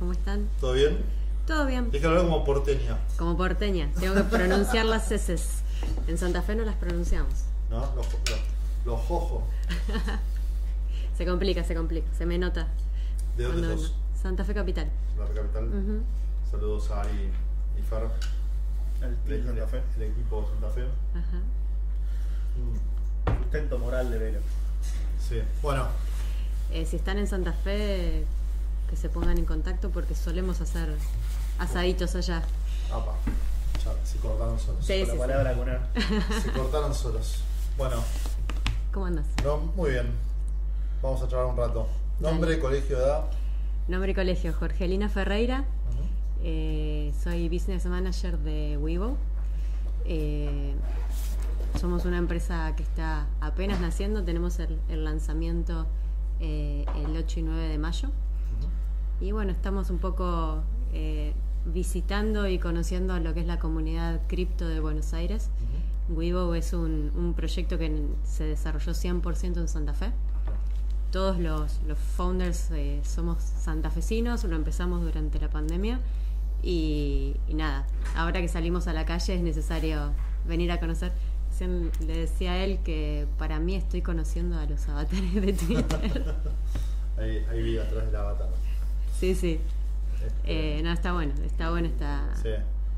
¿cómo están? ¿Todo bien? Todo bien. Que hablar como porteña, Como porteña, tengo que pronunciar las heces. En Santa Fe no las pronunciamos. ¿no? Los, los, los jojos. Se complica, se complica, se me nota. ¿De dónde cuando sos? vengo. Santa Fe Capital. La capital. Ujú. Saludos a Ari y Fer. El Team Santa Fe. El equipo Santa Fe. Ajá. Mm, Sustento moral de Velo. Sí. Bueno, Eh, si están en Santa Fe, que se pongan en contacto porque solemos hacer asaditos allá. apa. Ya, se cortaron solos. Sí, Con sí, la palabra con A. Se cortaron solos. Bueno, ¿Cómo andas? no, muy bien. Vamos a charlar un rato. Nombre, colegio, edad. Nombre y colegio, Jorgelina Ferreira. Eh, soy business manager de Weibo. Eh, somos una empresa que está apenas naciendo. Tenemos el, el lanzamiento eh, el 8 y 9 de mayo. Y bueno, estamos un poco eh, visitando y conociendo lo que es la comunidad cripto de Buenos Aires. Weibo es un, un proyecto que se desarrolló 100% en Santa Fe. Todos los, los founders eh, somos santafesinos, lo empezamos durante la pandemia y, y nada, ahora que salimos a la calle es necesario venir a conocer. Le decía a él que para mí estoy conociendo a los avatares de Twitter. Hay, hay vida atrás del avatar. Sí, sí. Este, Eh, no, está bueno, está bueno esta, sí.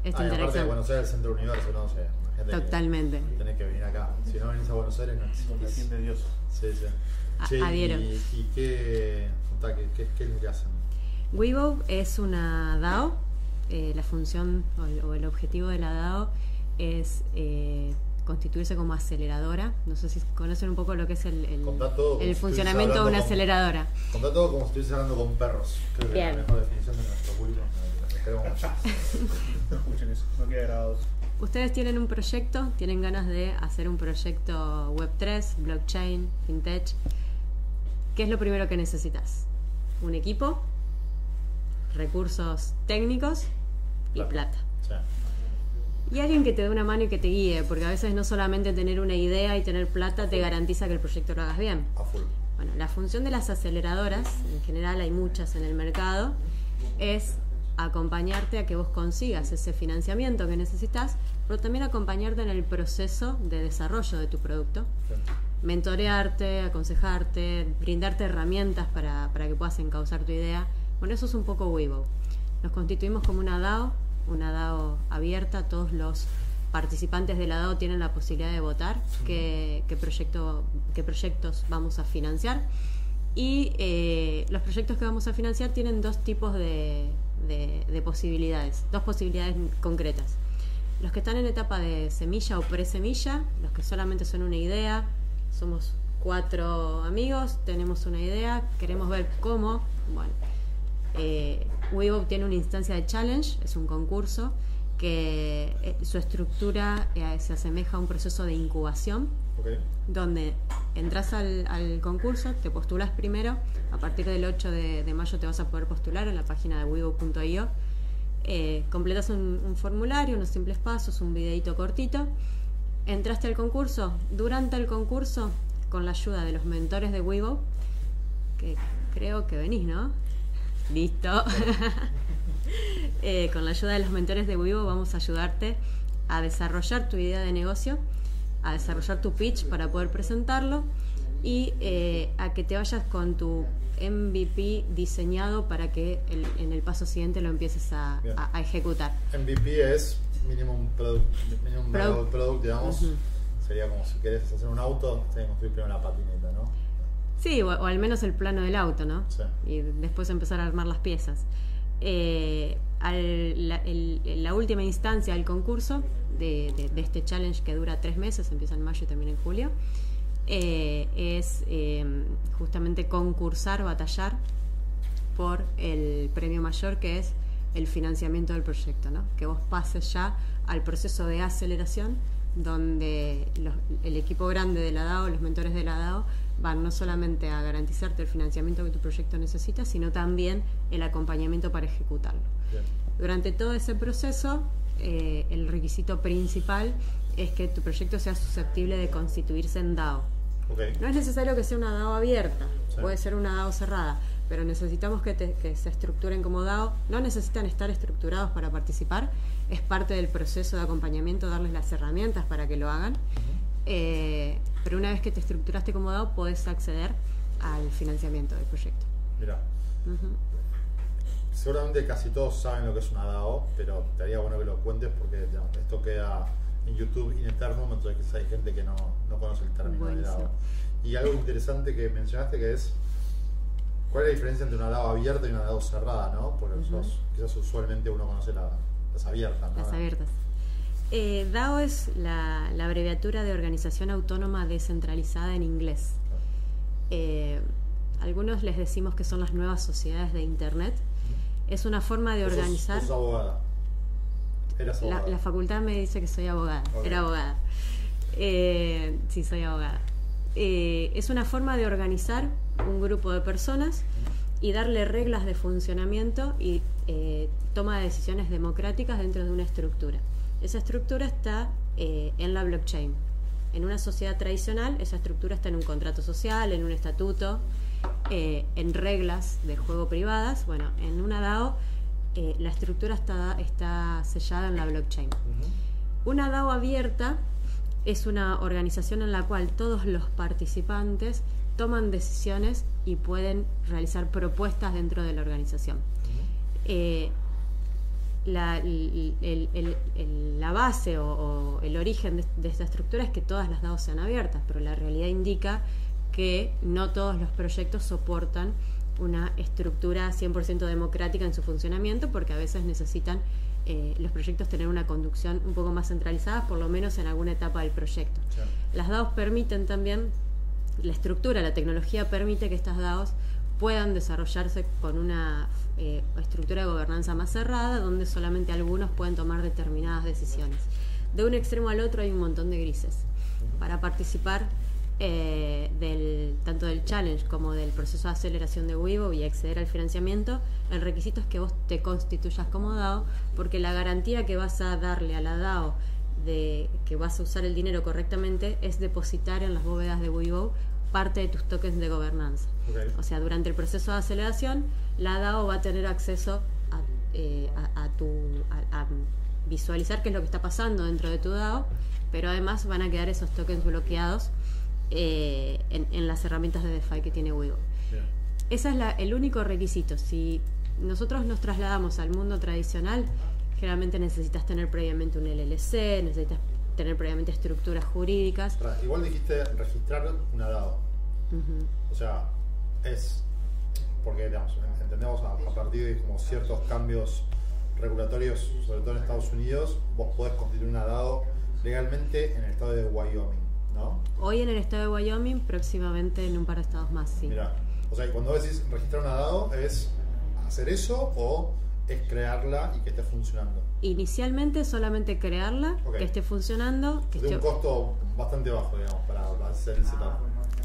esta Ah, interacción. de Buenos Aires, el centro del universo, no sé. imagínate que Totalmente. Tenés que venir acá. Si no venís a Buenos Aires, no existís. Contratiende Dios. Sí, sí. A- Che, adhiero. ¿Y, y qué, contá, qué, qué, qué es lo que hacen? Weibo es una DAO. eh, la función o el, o el objetivo de la DAO es eh, constituirse como aceleradora. No sé si conocen un poco lo que es el, el- funcionamiento de una con- aceleradora. Contá todo como si estuviese hablando con perros. Creo que Bien. es la mejor definición de nuestro público. No escuchen eso, no queda grabado. Ustedes tienen un proyecto, tienen ganas de hacer un proyecto Web3, blockchain, fintech. ¿Qué es lo primero que necesitas? Un equipo, recursos técnicos y plata. Sí. Y alguien que te dé una mano y que te guíe, porque a veces no solamente tener una idea y tener plata te garantiza que el proyecto lo hagas bien. Bueno, la función de las aceleradoras, en general hay muchas en el mercado, es acompañarte a que vos consigas ese financiamiento que necesitas, pero también acompañarte en el proceso de desarrollo de tu producto, mentorearte, aconsejarte, brindarte herramientas para, para que puedas encauzar tu idea. Bueno, eso es un poco Weibo. Nos constituimos como una DAO, una DAO abierta, todos los participantes de la DAO tienen la posibilidad de votar qué, qué proyecto, qué proyectos vamos a financiar. Y eh, los proyectos que vamos a financiar tienen dos tipos de, de- de posibilidades, dos posibilidades concretas. Los que están en etapa de semilla o pre-semilla, los que solamente son una idea, somos cuatro amigos, tenemos una idea, queremos ver cómo. Bueno, eh, Weibo tiene una instancia de challenge, es un concurso que eh, su estructura eh, se asemeja a un proceso de incubación Ok. donde entras al, al concurso, te postulas primero, a partir del 8 de, de mayo te vas a poder postular en la página de wigo.io, eh, completas un, un formulario, unos simples pasos, un videito cortito, entraste al concurso, durante el concurso, con la ayuda de los mentores de Wigo, que creo que venís, ¿no? Listo. Eh, con la ayuda de los mentores de Wigo vamos a ayudarte a desarrollar tu idea de negocio, a desarrollar tu pitch para poder presentarlo y eh, a que te vayas con tu MVP diseñado para que el- en el paso siguiente lo empieces a, Bien. a- a ejecutar. MVP es Minimum Product, minimum Product. Viable product digamos. Sería como si querés hacer un auto, tenés que construir primero una patineta, ¿no? Sí, o, o al menos el plano del auto, ¿no? Sí. Y después empezar a armar las piezas. Eh, al- la, el- la última instancia del concurso de, de- de este challenge que dura tres meses, empieza en mayo y termina en julio, eh, es eh, justamente concursar, batallar por el premio mayor que es el financiamiento del proyecto, ¿no? Que vos pases ya al proceso de aceleración donde los- el equipo grande de la DAO, los mentores de la DAO, van no solamente a garantizarte el financiamiento que tu proyecto necesita, sino también el acompañamiento para ejecutarlo. Bien. Durante todo ese proceso, eh, el requisito principal es que tu proyecto sea susceptible de constituirse en DAO. Ok. No es necesario que sea una DAO abierta, Sí. puede ser una DAO cerrada, pero necesitamos que, te- que se estructuren como DAO. No necesitan estar estructurados para participar, es parte del proceso de acompañamiento darles las herramientas para que lo hagan. Eh, pero una vez que te estructuraste como DAO, podés acceder al financiamiento del proyecto. Mira, Ujú. seguramente casi todos saben lo que es una DAO, pero estaría bueno que lo cuentes porque digamos, esto queda en YouTube in eternum, entonces hay gente que no, no conoce el término de. DAO. Y algo interesante que mencionaste que es, ¿cuál es la diferencia entre una DAO abierta y una DAO cerrada? ¿no? Porque Ujú. sos- quizás usualmente uno conoce la- las abiertas. ¿no? Las abiertas. Eh, DAO es la, la abreviatura de Organización Autónoma Descentralizada en inglés. Eh, algunos les decimos que son las nuevas sociedades de Internet. Es una forma de organizar. abogada. Eras La, abogada. la facultad me dice que soy abogada. Era abogada. Eh, sí, soy abogada. Eh, es una forma de organizar un grupo de personas y darle reglas de funcionamiento y eh, toma de decisiones democráticas dentro de una estructura. Esa estructura está eh, en la blockchain. En una sociedad tradicional, esa estructura está en un contrato social, en un estatuto, eh, en reglas de juego privadas. Bueno, en una DAO eh, la estructura está, está sellada en la blockchain. Una DAO abierta es una organización en la cual todos los participantes toman decisiones y pueden realizar propuestas dentro de la organización. Eh, la, el- el- el- el- la base o, o el origen de, de esta estructura es que todas las DAOs sean abiertas, pero la realidad indica que no todos los proyectos soportan una estructura 100% democrática en su funcionamiento porque a veces necesitan eh, los proyectos tener una conducción un poco más centralizada, por lo menos en alguna etapa del proyecto. Sí. Las DAOs permiten también, la estructura, la tecnología permite que estas DAOs puedan desarrollarse con una eh, estructura de gobernanza más cerrada, donde solamente algunos pueden tomar determinadas decisiones. De un extremo al otro hay un montón de grises. Para participar eh, tanto del challenge como del proceso de aceleración de Weibo y acceder al financiamiento, el requisito es que vos te constituyas como DAO, porque la garantía que vas a darle a la DAO de que vas a usar el dinero correctamente es depositar en las bóvedas de Weibo parte de tus tokens de gobernanza. O sea, durante el proceso de aceleración, la DAO va a tener acceso a, eh, a- a tu, a, visualizar qué es lo que está pasando dentro de tu DAO, pero además van a quedar esos tokens bloqueados eh, en, en las herramientas de DeFi que tiene. Bien. Ese es la- el único requisito. Si nosotros nos trasladamos al mundo tradicional, generalmente necesitas tener previamente un LLC, necesitas tener previamente estructuras jurídicas. Igual dijiste registrar una DAO. Ujú. O sea, es porque digamos, entendemos a, a partir de como ciertos cambios regulatorios, sobre todo en Estados Unidos, vos podés constituir una DAO legalmente en el estado de Wyoming, ¿no? Hoy en el estado de Wyoming, próximamente en un par de estados más, sí. Mira, o sea, y cuando decís registrar una DAO, ¿es hacer eso o es crearla y que esté funcionando? Inicialmente solamente crearla, que esté funcionando, que De un costo bastante bajo, digamos, para, para hacer el setup.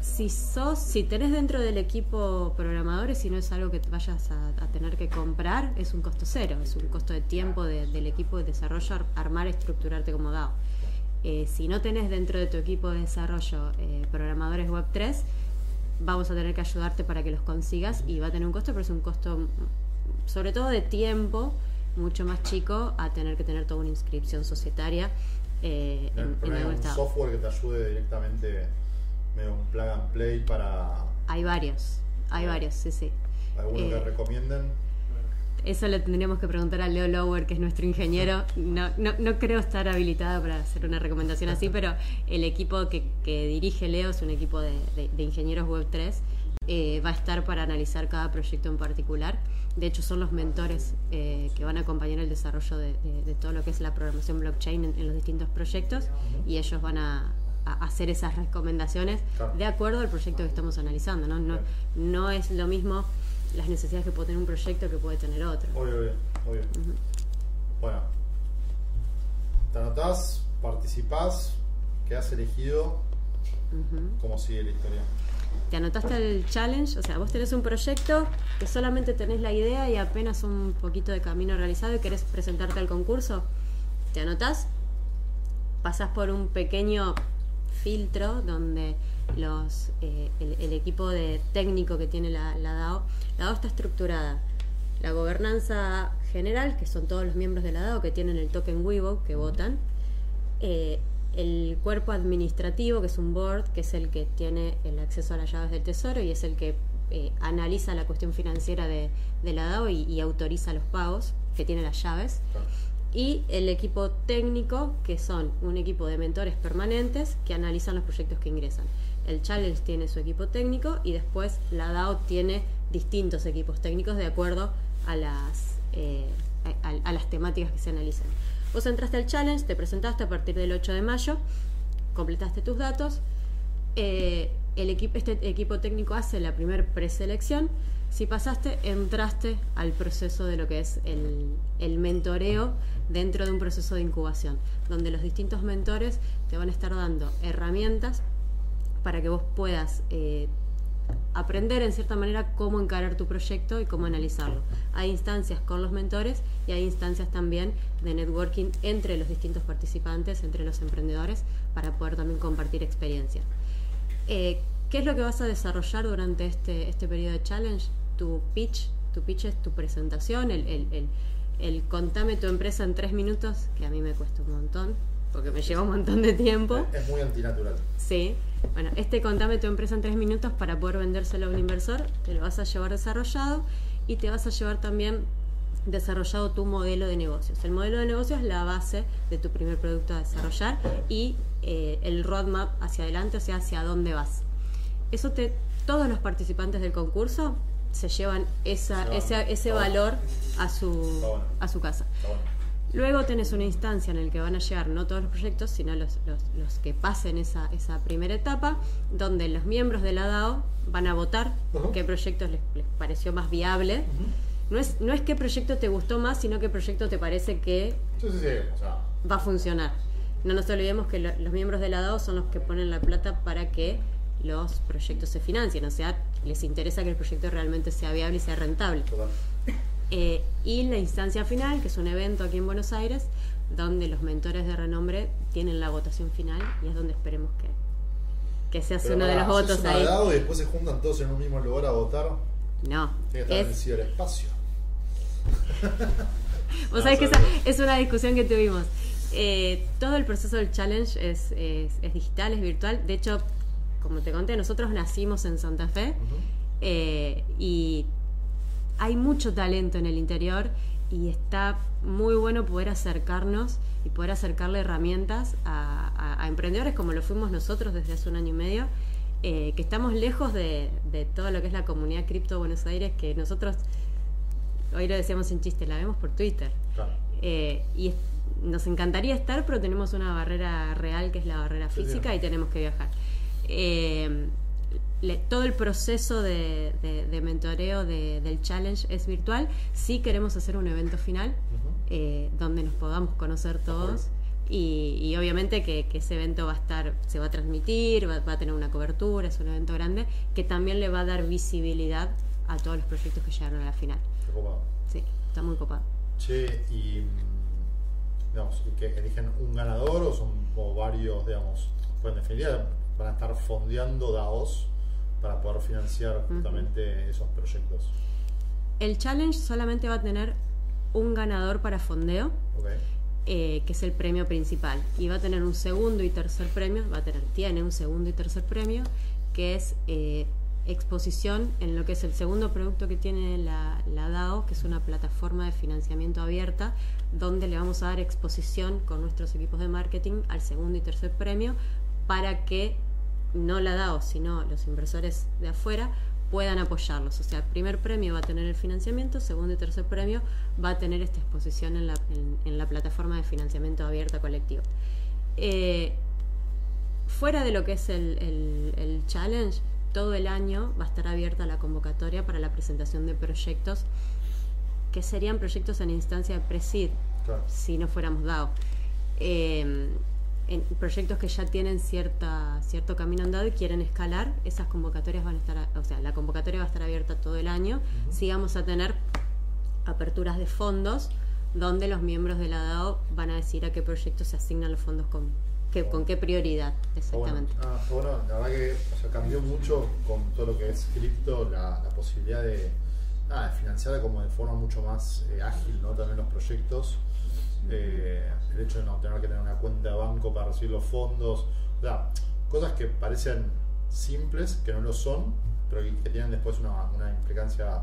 si sos, si tenés dentro del equipo programadores, si no es algo que vayas a, a tener que comprar, es un costo cero, es un costo de tiempo de- del equipo de desarrollo ar- armar, estructurarte como DAO. Eh, si no tenés dentro de tu equipo de desarrollo eh, programadores web 3, vamos a tener que ayudarte para que los consigas y va a tener un costo, pero es un costo mm, sobre todo de tiempo mucho más chico a tener que tener toda una inscripción societaria eh, en, un software que te ayude directamente, medio un plug and play para Hay varios, hay varios, sí, sí. alguno Eh, que recomienden. Eso le tendríamos que preguntar a Leo Lower, que es nuestro ingeniero. No, no, no creo estar habilitada para hacer una recomendación así, pero el equipo que, que dirige Leo es un equipo de, de- de ingenieros Web 3. eh, va a estar para analizar cada proyecto en particular. De hecho, son los mentores eh, que van a acompañar el desarrollo de, de- de todo lo que es la programación blockchain en, en los distintos proyectos y ellos van a, a hacer esas recomendaciones Claro. de acuerdo al proyecto que estamos analizando. ¿no? No, no es lo mismo las necesidades que puede tener un proyecto que puede tener otro. Obvio, obvio, obvio. Bueno, te anotás, participás, quedás elegido. ¿Cómo sigue la historia? Te anotaste al challenge, o sea, vos tenés un proyecto que solamente tenés la idea y apenas un poquito de camino realizado y querés presentarte al concurso. Te anotás, pasás por un pequeño filtro donde los eh, el, equipo de técnico que tiene la, la DAO, la DAO está estructurada. La gobernanza general, que son todos los miembros de la DAO que tienen el token Weibo, que votan. Eh, el cuerpo administrativo, que es un board, que es el que tiene el acceso a las llaves del tesoro y es el que eh, analiza la cuestión financiera de, de la DAO y, y autoriza los pagos, que tiene las llaves. Claro. Y el equipo técnico, que son un equipo de mentores permanentes que analizan los proyectos que ingresan. El Challenge tiene su equipo técnico y después la DAO tiene distintos equipos técnicos de acuerdo a las, eh, a, a- a las temáticas que se analicen. Vos entraste al Challenge, te presentaste a partir del 8 de mayo, completaste tus datos, eh, el equipo, este equipo técnico hace la primer preselección. Si pasaste, entraste al proceso de lo que es el, el mentoreo dentro de un proceso de incubación, donde los distintos mentores te van a estar dando herramientas para que vos puedas eh, aprender en cierta manera cómo encarar tu proyecto y cómo analizarlo. Hay instancias con los mentores y hay instancias también de networking entre los distintos participantes, entre los emprendedores, para poder también compartir experiencia. Eh, ¿Qué es lo que vas a desarrollar durante este, este periodo de challenge? Tu pitch, tu pitch es tu presentación, el, el, el, el contame tu empresa en tres minutos, que a mí me cuesta un montón, porque me lleva un montón de tiempo. Es muy antinatural. Sí. Bueno, este contame tu empresa en tres minutos para poder vendérselo a un inversor, te lo vas a llevar desarrollado y te vas a llevar también desarrollado tu modelo de negocios. El modelo de negocios es la base de tu primer producto a desarrollar y eh, el roadmap hacia adelante, o sea, hacia dónde vas. Eso te, todos los participantes del concurso se llevan esa, Se ese, ese valor a su, a su casa. Luego tenés una instancia en la que van a llegar no todos los proyectos, sino los, los, los que pasen esa, esa primera etapa, donde los miembros de la DAO van a votar qué proyectos les, les pareció más viable. No es, no es qué proyecto te gustó más, sino qué proyecto te parece que Sí, sí, sí. O sea, va a funcionar. No nos olvidemos que lo- los miembros de la DAO son los que ponen la plata para que los proyectos se financien, o sea, les interesa que el proyecto realmente sea viable y sea rentable. total. Eh, y la instancia final, que es un evento aquí en Buenos Aires, donde los mentores de renombre tienen la votación final y es donde esperemos que, que se hace Pero uno de los votos ahí. y después se juntan todos en un mismo lugar a votar. No, Tiene que estar en el es, ciberespacio. vos No, sabés que esa es una discusión que tuvimos. Eh, todo el proceso del challenge es, es- es digital, es virtual. De hecho, como te conté, nosotros nacimos en Santa Fe. Eh, y hay mucho talento en el interior y está muy bueno poder acercarnos y poder acercarle herramientas a, a- a emprendedores como lo fuimos nosotros desde hace un año y medio, eh, que estamos lejos de, de todo lo que es la comunidad cripto Buenos Aires, que nosotros, hoy lo decíamos en chiste, la vemos por Twitter. Claro. Eh, y nos encantaría estar, pero tenemos una barrera real que es la barrera sí. física y tenemos que viajar. Eh, le- todo el proceso de, de- de mentoreo de- del challenge es virtual. Sí queremos hacer un evento final eh, donde nos podamos conocer todos. Y, y obviamente que, que ese evento va a estar, se va a transmitir, va, va a tener una cobertura, es un evento grande, que también le va a dar visibilidad a todos los proyectos que llegaron a la final. Qué copado. Sí, está muy copado. Che, y mm, digamos, ¿y que eligen un ganador o son como varios, digamos, pues en definitiva van a estar fondeando DAOs para poder financiar justamente esos proyectos. El challenge solamente va a tener un ganador para fondeo, eh, que es el premio principal. Y va a tener un segundo y tercer premio, va a tener, tiene un segundo y tercer premio, que es eh, exposición en lo que es el segundo producto que tiene la, la DAO, que es una plataforma de financiamiento abierta, donde le vamos a dar exposición con nuestros equipos de marketing al segundo y tercer premio para que no la DAO, sino los inversores de afuera puedan apoyarlos. O sea, el primer premio va a tener el financiamiento, segundo y tercer premio va a tener esta exposición en la, en- en la plataforma de financiamiento abierta colectivo. Eh, fuera de lo que es el, el- el challenge, todo el año va a estar abierta la convocatoria para la presentación de proyectos que serían proyectos en instancia de presid, Claro. si no fuéramos DAO. Eh, en proyectos que ya tienen cierta, cierto camino andado y quieren escalar, esas convocatorias van a estar, a- o sea, la convocatoria va a estar abierta todo el año. Sí vamos a tener aperturas de fondos donde los miembros de la DAO van a decir a qué proyectos se asignan los fondos con, ¿Qué, ¿Con qué prioridad? Bueno. Exactamente. Ah, está bueno. La verdad que o sea, cambió mucho con todo lo que es cripto, la, la posibilidad de, nada, de financiar como de forma mucho más eh, ágil, ¿no? También los proyectos. Eh, el hecho de no tener que tener una cuenta de banco para recibir los fondos. O sea, cosas que parecen simples, que no lo son, pero que, tienen después una, una implicancia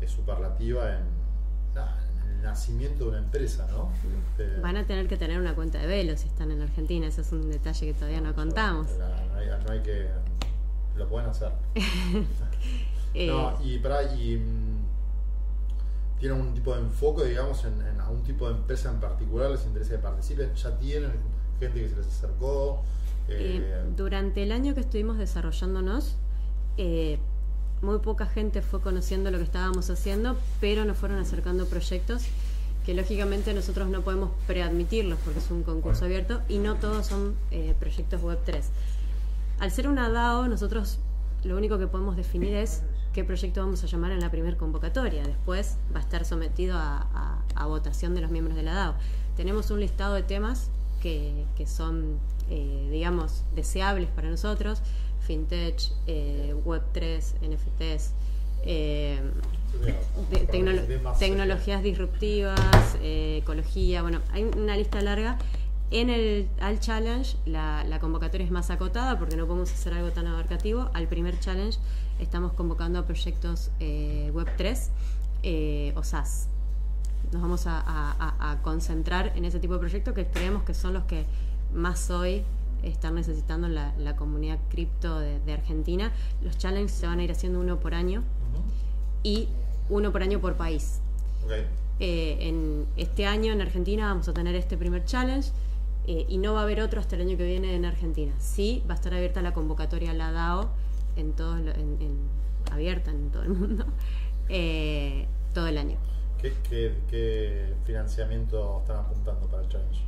eh, superlativa en, en el nacimiento de una empresa, ¿no? Este, Van a tener que tener una cuenta de velo si están en Argentina. Ese es un detalle que todavía no contamos. No hay, no hay que. Lo pueden hacer. Eh, No, y para y tienen un tipo de enfoque, digamos, en, en algún tipo de empresa en particular, les interesa que participen, ya tienen gente que se les acercó. Eh, eh, durante el año que estuvimos desarrollándonos, eh, muy poca gente fue conociendo lo que estábamos haciendo, pero nos fueron acercando proyectos que lógicamente nosotros no podemos preadmitirlos porque es un concurso Bueno. abierto y no todos son eh, proyectos Web3. Al ser una DAO, nosotros lo único que podemos definir es qué proyecto vamos a llamar en la primera convocatoria. Después va a estar sometido a, a- a votación de los miembros de la DAO. Tenemos un listado de temas que, que son, eh, digamos, deseables para nosotros. FinTech, eh, Web3, NFTs, eh, de- tecnologías disruptivas, eh, ecología, bueno, hay una lista larga. En el al challenge la, la convocatoria es más acotada porque no podemos hacer algo tan abarcativo. Al primer challenge estamos convocando a proyectos eh, Web3 eh, o SaaS. Nos vamos a, a- a- concentrar en ese tipo de proyectos que creemos que son los que más hoy están necesitando la, la comunidad cripto de, de Argentina. Los challenges se van a ir haciendo uno por año Ujú. y uno por año por país. Ok. Eh, en este año en Argentina vamos a tener este primer challenge eh, y no va a haber otro hasta el año que viene en Argentina. Sí, va a estar abierta la convocatoria a la DAO, en todo, lo- en, en- abierta en todo el mundo, eh, todo el año. ¿Qué, qué, qué financiamiento están apuntando para el challenge?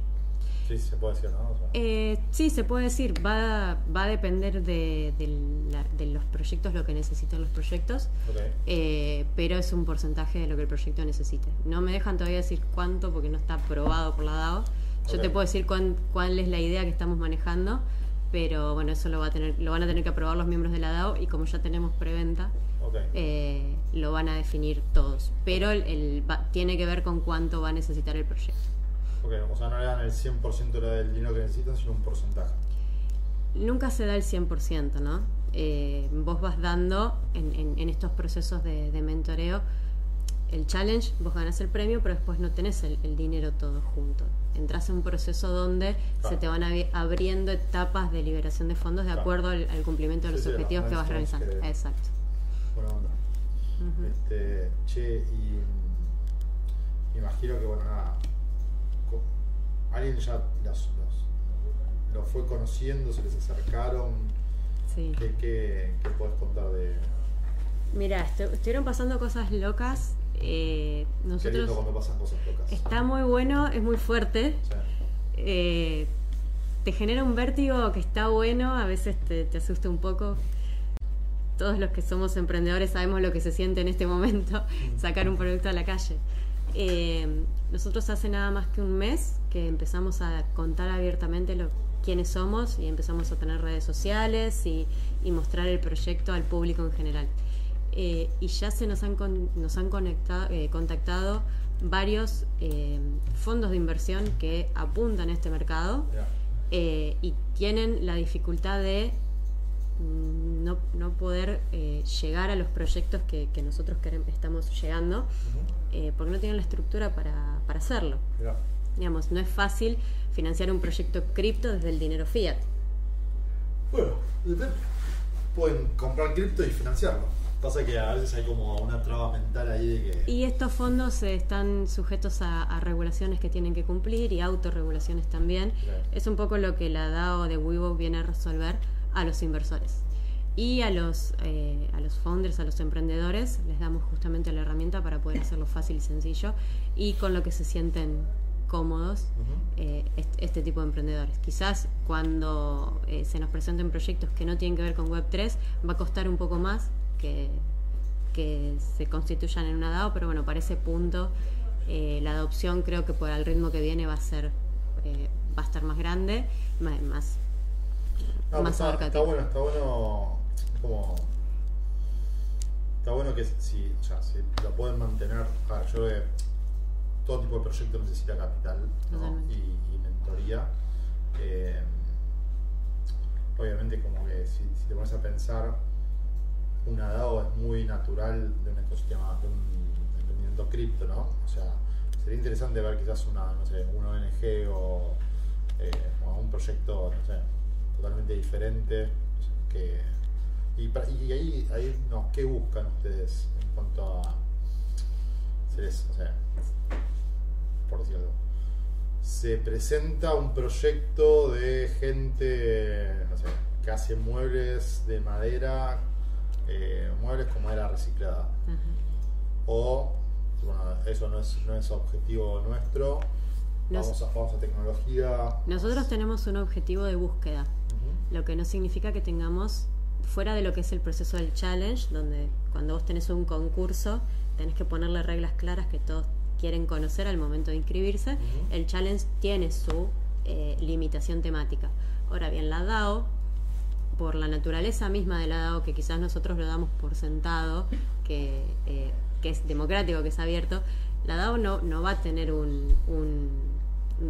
Sí, se puede decir, ¿no? O sea, Eh, sí, se puede decir, va, va a depender de, de la- de los proyectos, lo que necesitan los proyectos. Eh, pero es un porcentaje de lo que el proyecto necesite. No me dejan todavía decir cuánto porque no está aprobado por la DAO. Yo te puedo decir cuán- cuál es la idea que estamos manejando, pero bueno, eso lo, va a tener, lo van a tener que aprobar los miembros de la DAO y como ya tenemos preventa, eh, lo van a definir todos. Pero el, el va- tiene que ver con cuánto va a necesitar el proyecto. Ok, O sea, no le dan el 100% del dinero que necesitan, sino un porcentaje. Nunca se da el 100%, ¿no? Eh, vos vas dando en, en- en estos procesos de, de mentoreo el challenge, vos ganás el premio, pero después no tenés el, el dinero todo junto. Entras en un proceso donde Claro. se te van abriendo etapas de liberación de fondos de Claro. acuerdo al, al cumplimiento de Sí, los sí, objetivos que vas realizando. que- Exacto. Buena onda. Este, che, y me imagino que, bueno, nada, alguien ya los, los, los fue conociendo, se les acercaron. Sí. ¿Qué, qué, qué puedes contar de Mira, estu- estuvieron pasando cosas locas. Eh, qué lindo nosotros cuando pasan cosas locas? está muy bueno, es muy fuerte. Eh, te genera un vértigo que está bueno, a veces te, te asusta un poco. Todos los que somos emprendedores sabemos lo que se siente en este momento, sacar un producto a la calle. Eh, nosotros hace nada más que un mes que empezamos a contar abiertamente lo, quiénes somos y empezamos a tener redes sociales y, y mostrar el proyecto al público en general. Eh, y ya se nos han, con- nos han conectado, eh, contactado varios eh, fondos de inversión que apuntan a este mercado eh, y tienen la dificultad de no, no poder eh, llegar a los proyectos que, que nosotros querem- estamos llegando eh, porque no tienen la estructura para, para hacerlo. Digamos, no es fácil financiar un proyecto cripto desde el dinero fiat. Bueno, depende. Pueden comprar cripto y financiarlo. Pasa que a veces hay como una traba mental ahí de que. Y estos fondos eh, están sujetos a, a regulaciones que tienen que cumplir y autorregulaciones también. Claro. Es un poco lo que la DAO de Weibo viene a resolver a los inversores. Y a los, eh, a los founders, a los emprendedores, les damos justamente la herramienta para poder hacerlo fácil y sencillo y con lo que se sienten cómodos eh, este, este tipo de emprendedores. Quizás cuando eh, se nos presenten proyectos que no tienen que ver con Web3 va a costar un poco más que, que se constituyan en una DAO, pero bueno, para ese punto eh, la adopción creo que por el ritmo que viene va a ser eh, va a estar más grande, más, más, No, más está, bueno, está bueno como está bueno que si, sea, si lo pueden mantener, yo todo tipo de proyecto necesita capital ¿no? Totalmente. y, y mentoría. Eh, obviamente como que si, si te pones a pensar, una DAO es muy natural de un ecosistema, de un emprendimiento cripto, ¿no? O sea, sería interesante ver quizás una, no sé, una ONG o, eh, o un proyecto, no sé, totalmente diferente que y, y ahí, ahí no, ¿qué buscan ustedes en cuanto a se les- o sea, por decirlo se presenta un proyecto de gente no sé, que hace muebles de madera eh, muebles con madera reciclada. O bueno, eso no es, no es objetivo nuestro. Nos- vamos, a, vamos a tecnología. Nosotros tenemos un objetivo de búsqueda, lo que no significa que tengamos, fuera de lo que es el proceso del challenge, donde cuando vos tenés un concurso, tenés que ponerle reglas claras que todos quieren conocer al momento de inscribirse, el challenge tiene su eh, limitación temática. Ahora bien, la DAO, por la naturaleza misma de la DAO, que quizás nosotros lo damos por sentado, que, eh, que es democrático, que es abierto, la DAO no, no va a tener un, un-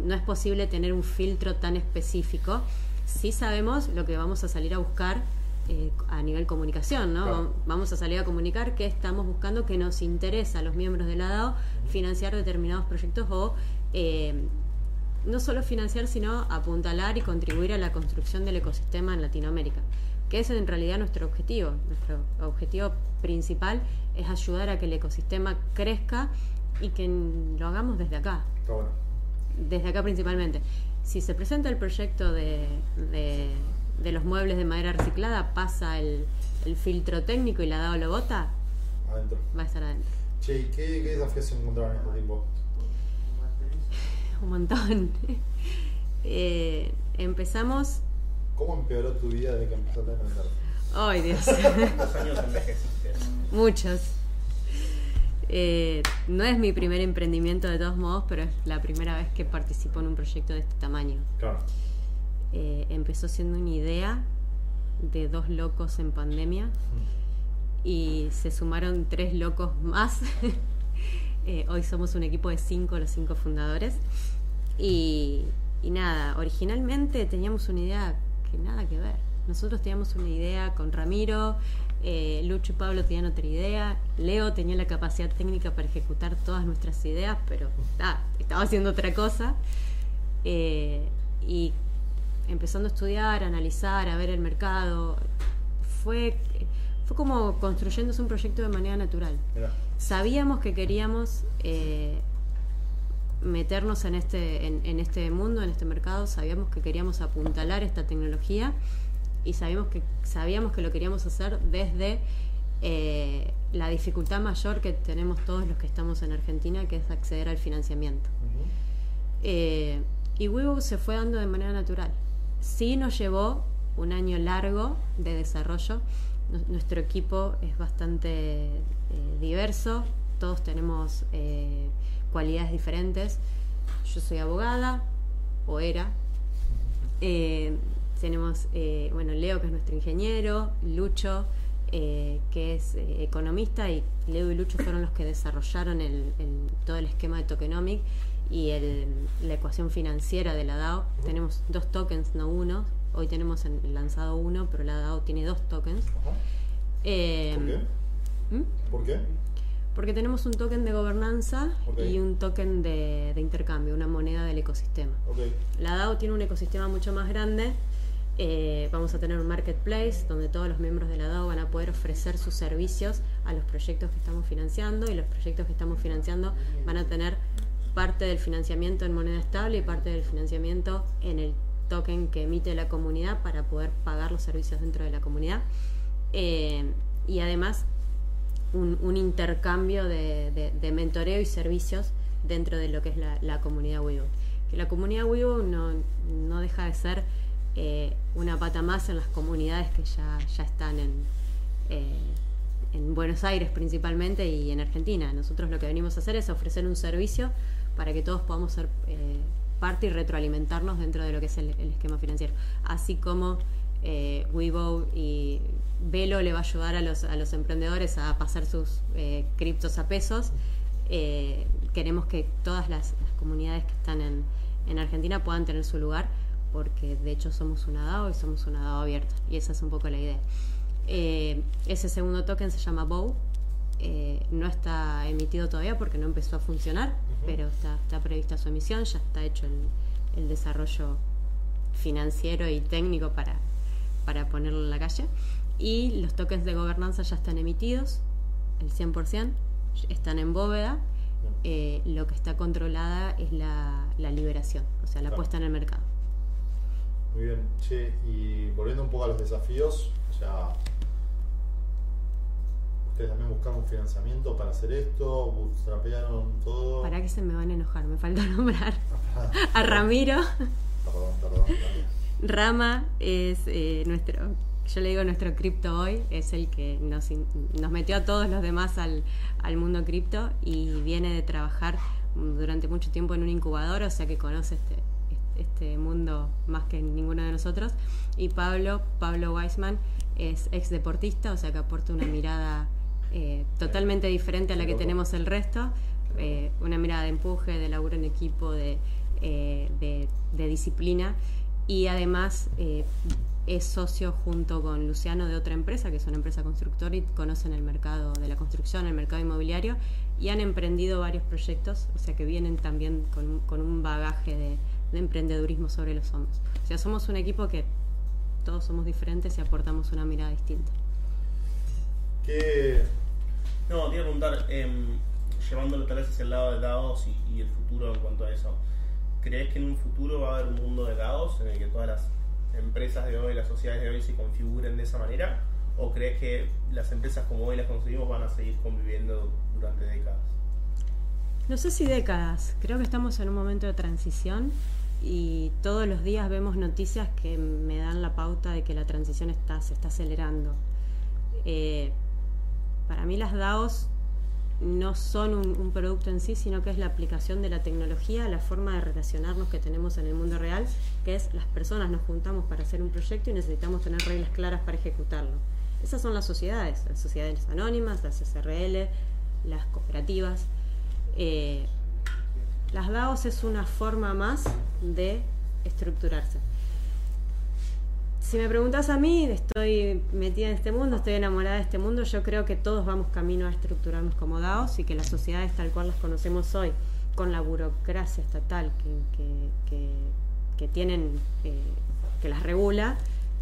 No es posible tener un filtro tan específico. Sí sabemos lo que vamos a salir a buscar eh, a nivel comunicación, ¿no? Claro. Vamos a salir a comunicar que estamos buscando que nos interesa a los miembros de la DAO financiar determinados proyectos o eh, no solo financiar, sino apuntalar y contribuir a la construcción del ecosistema en Latinoamérica, que es en realidad nuestro objetivo. Nuestro objetivo principal es ayudar a que el ecosistema crezca y que lo hagamos desde acá, está bueno desde acá principalmente. Si se presenta el proyecto de, de, de los muebles de madera reciclada, pasa el, el filtro técnico y la DAO lo vota, adentro va a estar adentro. Che, ¿y qué, qué desafíos se encontraron en este tiempo? Un montón. Eh, empezamos... ¿Cómo empeoró tu vida desde que empezaste a emprender? ¡Ay, Dios! ¿Cuántos años envejeciste? Muchos. Eh, no es mi primer emprendimiento de todos modos, pero es la primera vez que participo en un proyecto de este tamaño. Claro. Eh, empezó siendo una idea de dos locos en pandemia y se sumaron tres locos más. Eh, hoy somos un equipo de cinco, los cinco fundadores. Y, y nada, originalmente teníamos una idea que nada que ver. Nosotros teníamos una idea con Ramiro, eh, Lucho y Pablo tenían otra idea, Leo tenía la capacidad técnica para ejecutar todas nuestras ideas, pero ah, estaba haciendo otra cosa. Eh, y empezando a estudiar, a analizar, a ver el mercado, fue, fue como construyéndose un proyecto de manera natural Mira, sabíamos que queríamos eh, meternos en este, en, en este mundo, en este mercado, sabíamos que queríamos apuntalar esta tecnología y sabíamos que, sabíamos que lo queríamos hacer desde eh, la dificultad mayor que tenemos todos los que estamos en Argentina, que es acceder al financiamiento. Eh, y Weibo se fue dando de manera natural. Sí nos llevó un año largo de desarrollo. Nu- Nuestro equipo es bastante eh, diverso, todos tenemos eh, cualidades diferentes. Yo soy abogada, o era. Eh, tenemos, bueno, Leo, que es nuestro ingeniero, Lucho, que es economista, y Leo y Lucho fueron los que desarrollaron el, todo el esquema de tokenomic y la ecuación financiera de la DAO. Tenemos dos tokens, no uno. Hoy tenemos en- lanzado uno, pero la DAO tiene dos tokens. Ajá. Eh, ¿Por qué? ¿Mm? ¿Por qué? Porque tenemos un token de gobernanza y un token de, de intercambio, una moneda del ecosistema. La DAO tiene un ecosistema mucho más grande. Eh, vamos a tener un marketplace donde todos los miembros de la DAO van a poder ofrecer sus servicios a los proyectos que estamos financiando y los proyectos que estamos financiando van a tener parte del financiamiento en moneda estable y parte del financiamiento en el token que emite la comunidad para poder pagar los servicios dentro de la comunidad. Eh, y además un, intercambio de, de- mentoreo y servicios dentro de lo que es la, comunidad Weibo. Que la comunidad Weibo no, deja de ser eh, una pata más en las comunidades que ya, ya están en, eh, en Buenos Aires principalmente y en Argentina. Nosotros lo que venimos a hacer es ofrecer un servicio para que todos podamos ser parte y retroalimentarnos dentro de lo que es el, esquema financiero. Así como eh, Weibo y Velo le va a ayudar a los, a los emprendedores a pasar sus eh, criptos a pesos, eh, queremos que todas las, comunidades que están en, en, Argentina puedan tener su lugar, porque de hecho somos una DAO y somos una DAO abierta, y esa es un poco la idea. Eh, ese segundo token se llama BOW, eh, no está emitido todavía porque no empezó a funcionar, pero está, está, prevista su emisión, ya está hecho el, el desarrollo financiero y técnico para, para ponerlo en la calle. Y los tokens de gobernanza ya están emitidos, el 100%, están en bóveda. Eh, lo que está controlada es la, la liberación, o sea, la puesta en el mercado. Muy bien, che, y volviendo un poco a los desafíos, o sea, ¿Ustedes también buscaron financiamiento para hacer esto? ¿Bootstrapearon todo? ¿Para qué se me van a enojar? Me falta nombrar a Ramiro. Perdón, perdón. Rama es eh, nuestro, yo le digo nuestro cripto hoy, es el que nos, nos metió a todos los demás al, al mundo cripto y viene de trabajar durante mucho tiempo en un incubador, o sea que conoce este, este mundo más que ninguno de nosotros. Y Pablo, Pablo Weisman, es ex deportista, o sea que aporta una mirada eh, totalmente diferente a la que tenemos el resto, eh, una mirada de empuje, de laburo en equipo, de, eh, de, disciplina y además es socio junto con Luciano de otra empresa, que es una empresa constructora y conocen el mercado de la construcción, el mercado inmobiliario y han emprendido varios proyectos, o sea que vienen también con, con un bagaje de, de emprendedurismo sobre los hombros. O sea, somos un equipo que todos somos diferentes y aportamos una mirada distinta. ¿Qué, no, te iba a preguntar, em, llevándolo tal vez hacia el lado de DAOs y, el futuro en cuanto a eso. ¿Crees que en un futuro va a haber un mundo de DAOs en el que todas las empresas de hoy, las sociedades de hoy se configuren de esa manera? ¿O crees que las empresas como hoy las conseguimos van a seguir conviviendo durante décadas? No sé si décadas, creo que estamos en un momento de transición y todos los días vemos noticias que me dan la pauta de que la transición está, se está acelerando. Eh, para mí las DAOs no son un, producto en sí, sino que es la aplicación de la tecnología, la forma de relacionarnos que tenemos en el mundo real, que es las personas nos juntamos para hacer un proyecto y necesitamos tener reglas claras para ejecutarlo. Esas son las sociedades, las sociedades anónimas, las SRL, las cooperativas. Eh, las DAOs es una forma más de estructurarse si me preguntas a mí, estoy metida en este mundo, estoy enamorada de este mundo, yo creo que todos vamos camino a estructurarnos como DAOs y que las sociedades tal cual las conocemos hoy, con la burocracia estatal que, que, tienen, eh, que las regula,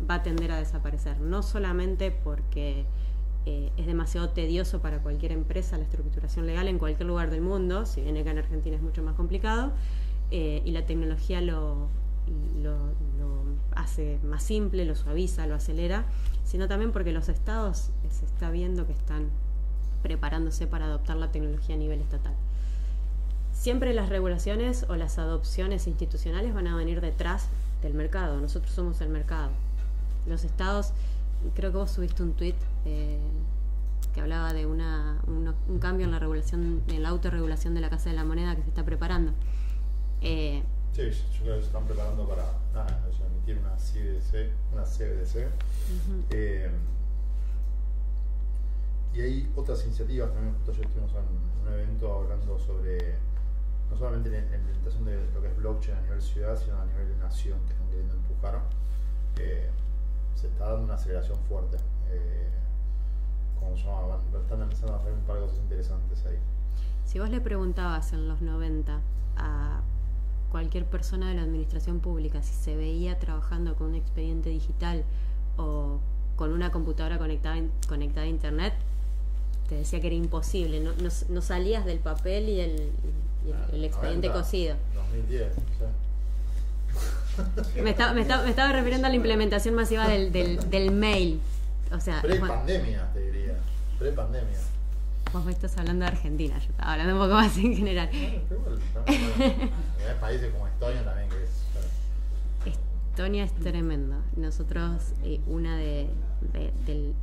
va a tender a desaparecer. No solamente porque eh, es demasiado tedioso para cualquier empresa la estructuración legal en cualquier lugar del mundo, si bien acá en Argentina es mucho más complicado, eh, y la tecnología lo, lo, hace más simple, lo suaviza, lo acelera, sino también porque los estados se está viendo que están preparándose para adoptar la tecnología a nivel estatal. Siempre las regulaciones o las adopciones institucionales van a venir detrás del mercado, nosotros somos el mercado. Los estados, creo que vos subiste un tweet eh, que hablaba de una, un cambio en la regulación, en la autorregulación de la Casa de la Moneda que se está preparando. Eh, Sí, yo creo que se están preparando para emitir una CBDC. Una CBDC. Eh, y hay otras iniciativas también, justo ayer estuvimos en un evento hablando sobre no solamente la implementación de lo que es blockchain a nivel ciudad, sino a nivel de nación que están queriendo empujar. Eh, se está dando una aceleración fuerte. Eh, como se llama, están empezando a hacer un par de cosas interesantes ahí. Si vos le preguntabas en los 90 a cualquier persona de la administración pública, si se veía trabajando con un expediente digital o con una computadora conectada, conectada a Internet, te decía que era imposible, no, no, salías del papel y el, el, ah, expediente cosido. 2010, me, estaba, me, estaba, me, estaba, refiriendo a la implementación masiva del, del, del mail. O sea, pre-pandemia, te diría. Pre-pandemia. Vos me estás hablando de Argentina, yo estaba hablando un poco más en general. Hay países como Estonia también que es. Estonia es tremendo. Nosotros, eh, una de, del,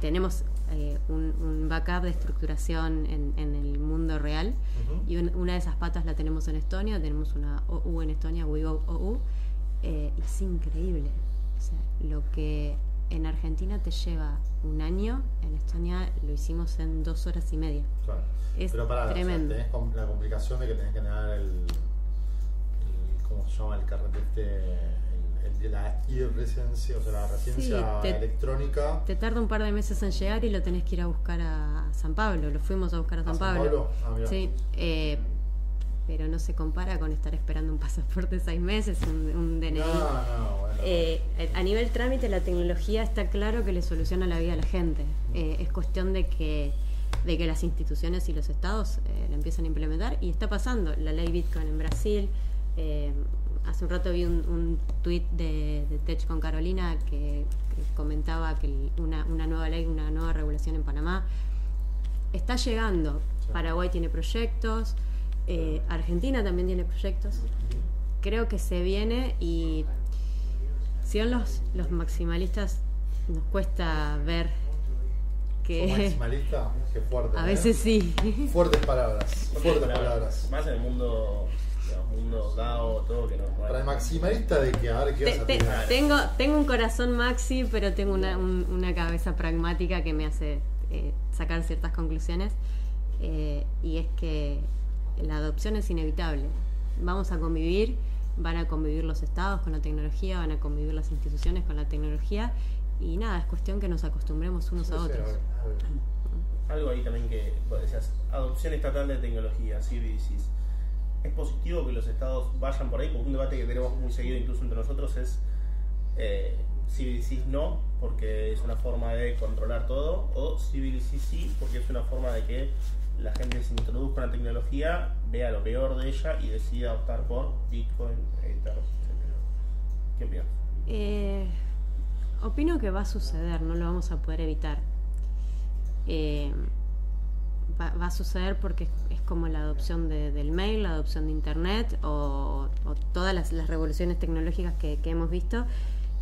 tenemos eh, un, un backup de estructuración en, en el mundo real. Y un- una de esas patas la tenemos en Estonia, tenemos una OU en Estonia, WeGo OU. eh, y es increíble. O sea, lo que en Argentina te lleva un año, en Estonia lo hicimos en dos horas y media. Claro. Es Pero pará, o sea, tenés la complicación de que tenés que tener el, el- ¿cómo se llama el carrete este? De la e-residencia, o sea, la residencia Sí, te- electrónica. Te tarda un par de meses en llegar y lo tenés que ir a buscar a San Pablo. Lo fuimos a buscar a ¿A San, San Pablo. Pablo? Ah, sí, eh, pero no se compara con estar esperando un pasaporte seis meses, un, un DNI. No, no, bueno. Eh, a nivel trámite, la tecnología está claro que le soluciona la vida a la gente. Eh, es cuestión de que, de que las instituciones y los estados eh, la empiecen a implementar y está pasando. La ley Bitcoin en Brasil. eh, hace un rato vi un, un tweet de, de Tech con Carolina que, que comentaba que una, una nueva ley, una nueva regulación en Panamá está llegando. Paraguay tiene proyectos, eh, Argentina también tiene proyectos. Creo que se viene y si bien los, los maximalistas nos cuesta ver ¿Sos que maximalista? Qué fuerte. a ¿eh? veces sí. Fuertes palabras. Fuertes Palabras. palabras. Más en el mundo, mundo DAO, todo que no. Para el maximalista de que a ver qué Te- vas a te- tirar. tengo, tengo un corazón maxi, pero tengo una, un- una cabeza pragmática que me hace eh, sacar ciertas conclusiones. Eh, y es que la adopción es inevitable. Vamos a convivir, van a convivir los estados con la tecnología, van a convivir las instituciones con la tecnología. Y nada, es cuestión que nos acostumbremos unos a otros. Algo ahí también que vos decías, adopción estatal de tecnología, CBDCs. Es positivo que los estados vayan por ahí, porque un debate que tenemos muy seguido incluso entre nosotros es eh, CBDCs no, porque es una forma de controlar todo, o CBDCs sí, porque es una forma de que la gente se introduzca en la tecnología, vea lo peor de ella y decida optar por Bitcoin, Ether, etc. ¿Qué opinas? Eh, opino que va a suceder, no lo vamos a poder evitar. Eh, va, a suceder porque es, como la adopción de- del mail, la adopción de Internet o, todas las, las revoluciones tecnológicas que, que hemos visto.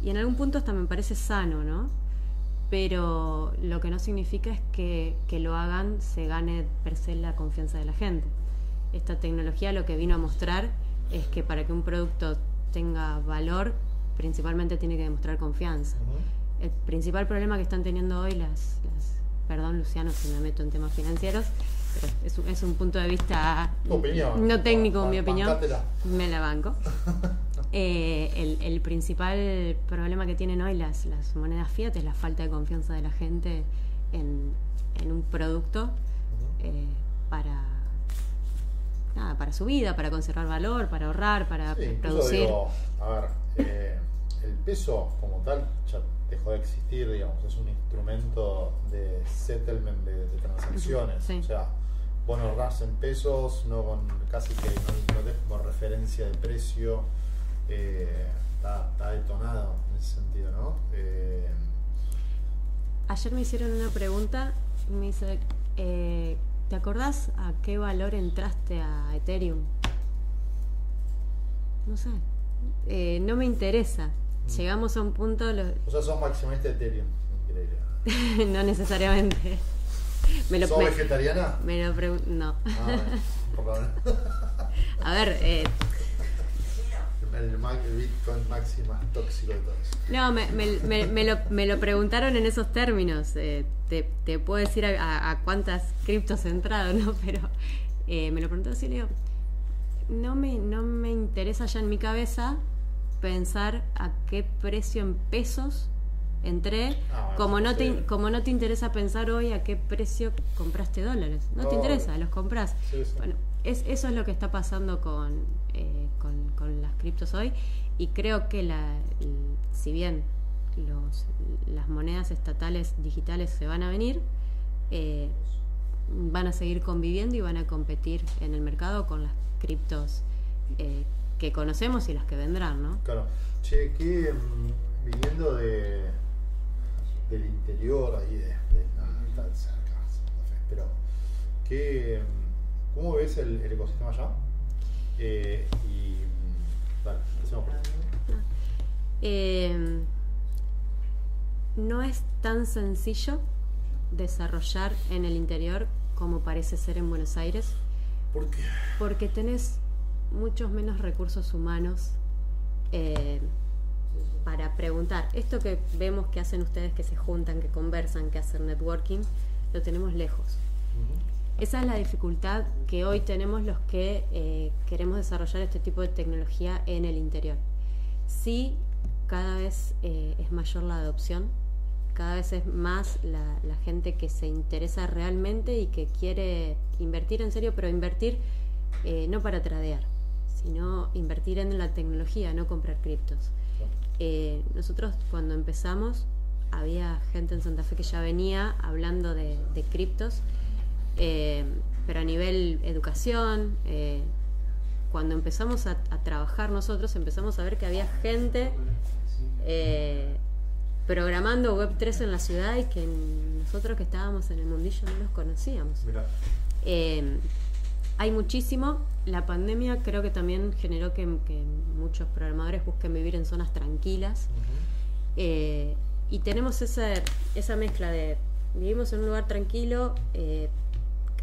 Y en algún punto hasta me parece sano, ¿no? Pero lo que no significa es que, que lo hagan se gane per se la confianza de la gente. Esta tecnología lo que vino a mostrar es que para que un producto tenga valor, principalmente tiene que demostrar confianza. El principal problema que están teniendo hoy las, las- perdón Luciano si me meto en temas financieros, es un, es un punto de vista Tu opinión. no técnico, Ban- mi opinión, bancátela. me la banco. Eh, el, el principal problema que tienen hoy las, las monedas fiat es la falta de confianza de la gente en, en un producto eh, para nada, para su vida, para conservar valor, para ahorrar, para Sí, producir. digo, a ver, eh, el peso como tal ya dejó de existir, digamos, es un instrumento de settlement de, de transacciones. Sí. O sea, vos no ahorrás en pesos, no con, casi que no, no tenés como referencia de precio. eh, está, está detonado en ese sentido, ¿no? Eh, Ayer me hicieron una pregunta y me dice, eh, ¿te acordás a qué valor entraste a Ethereum? No sé, Eh, no me interesa. Llegamos a un punto, lo- o sea, sos maximalista de Ethereum. Increíble. no necesariamente. Me lo, ¿Sos me, vegetariana? me lo pregun- no. Ah. A ver, eh, el, Bitcoin máximo más tóxico de todos. no, me, me- lo, me lo preguntaron en esos términos. Eh, te, te puedo decir a, a- a cuántas criptos he entrado, ¿no? Pero eh, me lo preguntó así y le digo, no me, no me interesa ya en mi cabeza pensar a qué precio en pesos entré, Ah, como, no te, sí. como no te interesa pensar hoy a qué precio compraste dólares. No te interesa, los compras. Sí, sí. Bueno, es, eso es lo que está pasando con, eh, con, con las criptos hoy y creo que la, si bien los, las monedas estatales digitales se van a venir, eh, van a seguir conviviendo y van a competir en el mercado con las criptos eh, que conocemos y las que vendrán, ¿no? Claro. Che, que mm, viniendo de del interior ahí de, de no, está cerca, Santa Fe, pero ¿qué, ¿cómo ves el, el ecosistema allá? Eh, y dale, por ahí. Eh, no es tan sencillo desarrollar en el interior como parece ser en Buenos Aires. ¿Por qué? Porque tenés muchos menos recursos humanos eh, para preguntar. Esto que vemos que hacen ustedes, que se juntan, que conversan, que hacen networking, lo tenemos lejos. Esa es la dificultad que hoy tenemos los que eh, queremos desarrollar este tipo de tecnología en el interior. Sí, cada vez eh, es mayor la adopción, cada vez es más la, la, gente que se interesa realmente y que quiere invertir en serio, pero invertir eh, no para tradear, sino invertir en la tecnología, no comprar criptos. Eh, nosotros cuando empezamos había gente en Santa Fe que ya venía hablando de, de criptos, eh, pero a nivel educación, eh, cuando empezamos a, a, trabajar nosotros empezamos a ver que había gente eh, programando Web3 en la ciudad y que nosotros que estábamos en el mundillo no los conocíamos. Eh, hay muchísimo. La pandemia creo que también generó que, que muchos programadores busquen vivir en zonas tranquilas. Uh -huh. eh, y tenemos esa, esa mezcla de vivimos en un lugar tranquilo, eh,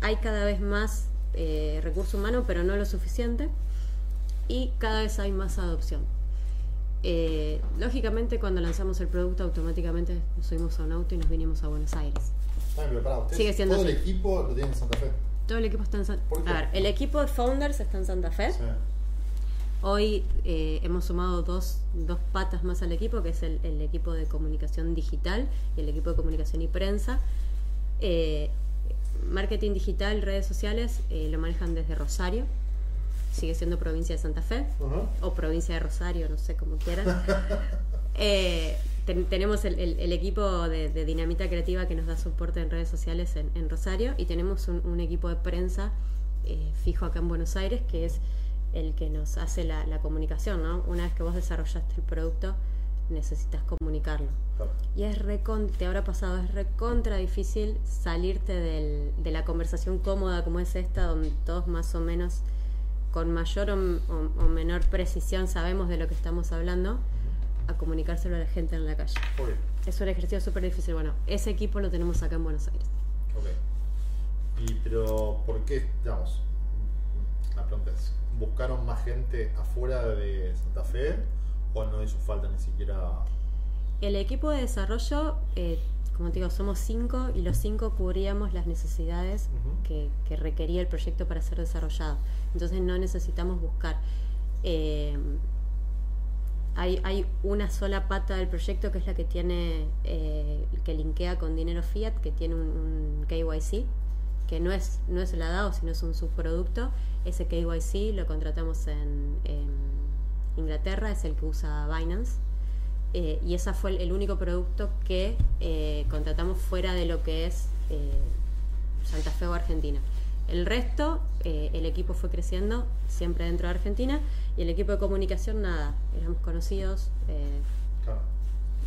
hay cada vez más eh, recurso humano, pero no lo suficiente, y cada vez hay más adopción. Eh, lógicamente, cuando lanzamos el producto, automáticamente nos subimos a un auto y nos vinimos a Buenos Aires. Ah, pero para Sigue siendo todo así. el equipo lo tiene en Santa Fe. Todo el equipo está en Santa Fe. A ver, el equipo de Founders está en Santa Fe. Sí. Hoy eh, hemos sumado dos, dos, patas más al equipo, que es el, el, equipo de comunicación digital y el equipo de comunicación y prensa. Eh, marketing digital, redes sociales, eh, lo manejan desde Rosario. Sigue siendo provincia de Santa Fe uh -huh. o provincia de Rosario, no sé cómo quieran. Eh, ten, tenemos el, el, el equipo de, de, Dinamita Creativa que nos da soporte en redes sociales en, en Rosario y tenemos un, un equipo de prensa eh, fijo acá en Buenos Aires que es el que nos hace la, la, comunicación, ¿no? Una vez que vos desarrollaste el producto, necesitas comunicarlo. Claro. Y es recon, te habrá pasado, es recontra difícil salirte del, de la conversación cómoda como es esta, donde todos más o menos con mayor o, o, o menor precisión sabemos de lo que estamos hablando. A comunicárselo a la gente en la calle. Okay. Es un ejercicio súper difícil. Bueno, ese equipo lo tenemos acá en Buenos Aires. Ok. Y pero, ¿por qué, digamos, la pregunta es, ¿buscaron más gente afuera de Santa Fe o no hizo falta ni siquiera? El equipo de desarrollo, eh, como te digo, somos cinco y los cinco cubríamos las necesidades uh -huh. que, que, requería el proyecto para ser desarrollado. Entonces no necesitamos buscar. Eh, hay, hay, una sola pata del proyecto que es la que tiene, eh, que linkea con dinero fiat, que tiene un, KYC, que no es, no es el DAO, sino es un subproducto. Ese KYC lo contratamos en, Inglaterra, es el que usa Binance. Eh, y ese fue el, el, único producto que eh, contratamos fuera de lo que es eh, Santa Fe o Argentina. El resto, el equipo fue creciendo siempre dentro de Argentina y el equipo de comunicación nada, éramos conocidos eh, claro.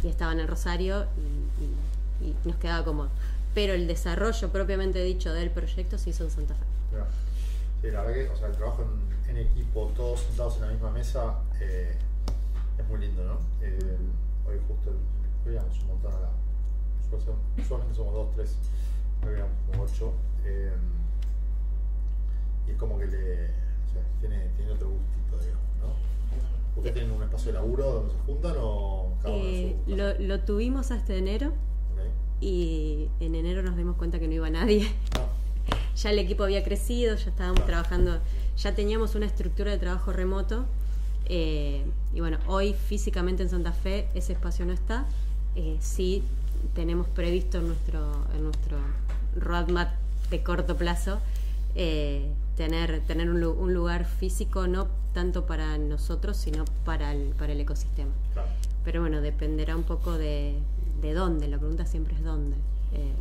y estaban en Rosario y, y, y, nos quedaba cómodo. Pero el desarrollo propiamente dicho del proyecto se hizo en Santa Fe. Claro. Sí, la verdad que o sea, el trabajo en, en, equipo, todos sentados en la misma mesa, eh, es muy lindo, ¿no? Eh, hoy justo, hoy éramos un montón acá. Solamente somos dos, tres, hoy éramos como ocho. Y es como que le, o sea, tiene, tiene otro gustito, digamos, ¿no? ¿Ustedes tienen un espacio de laburo donde se juntan o cada uno eh, lo, lo, tuvimos hasta enero okay. y en enero nos dimos cuenta que no iba nadie. Ah. ya el equipo había crecido, ya estábamos trabajando, ya teníamos una estructura de trabajo remoto eh, y bueno, hoy físicamente en Santa Fe ese espacio no está. Eh, sí tenemos previsto en nuestro, en nuestro roadmap de corto plazo eh, tener, tener un, un, lugar físico no tanto para nosotros, sino para el, para el ecosistema. Claro. Pero bueno, dependerá un poco de, de dónde, la pregunta siempre es dónde. Eh,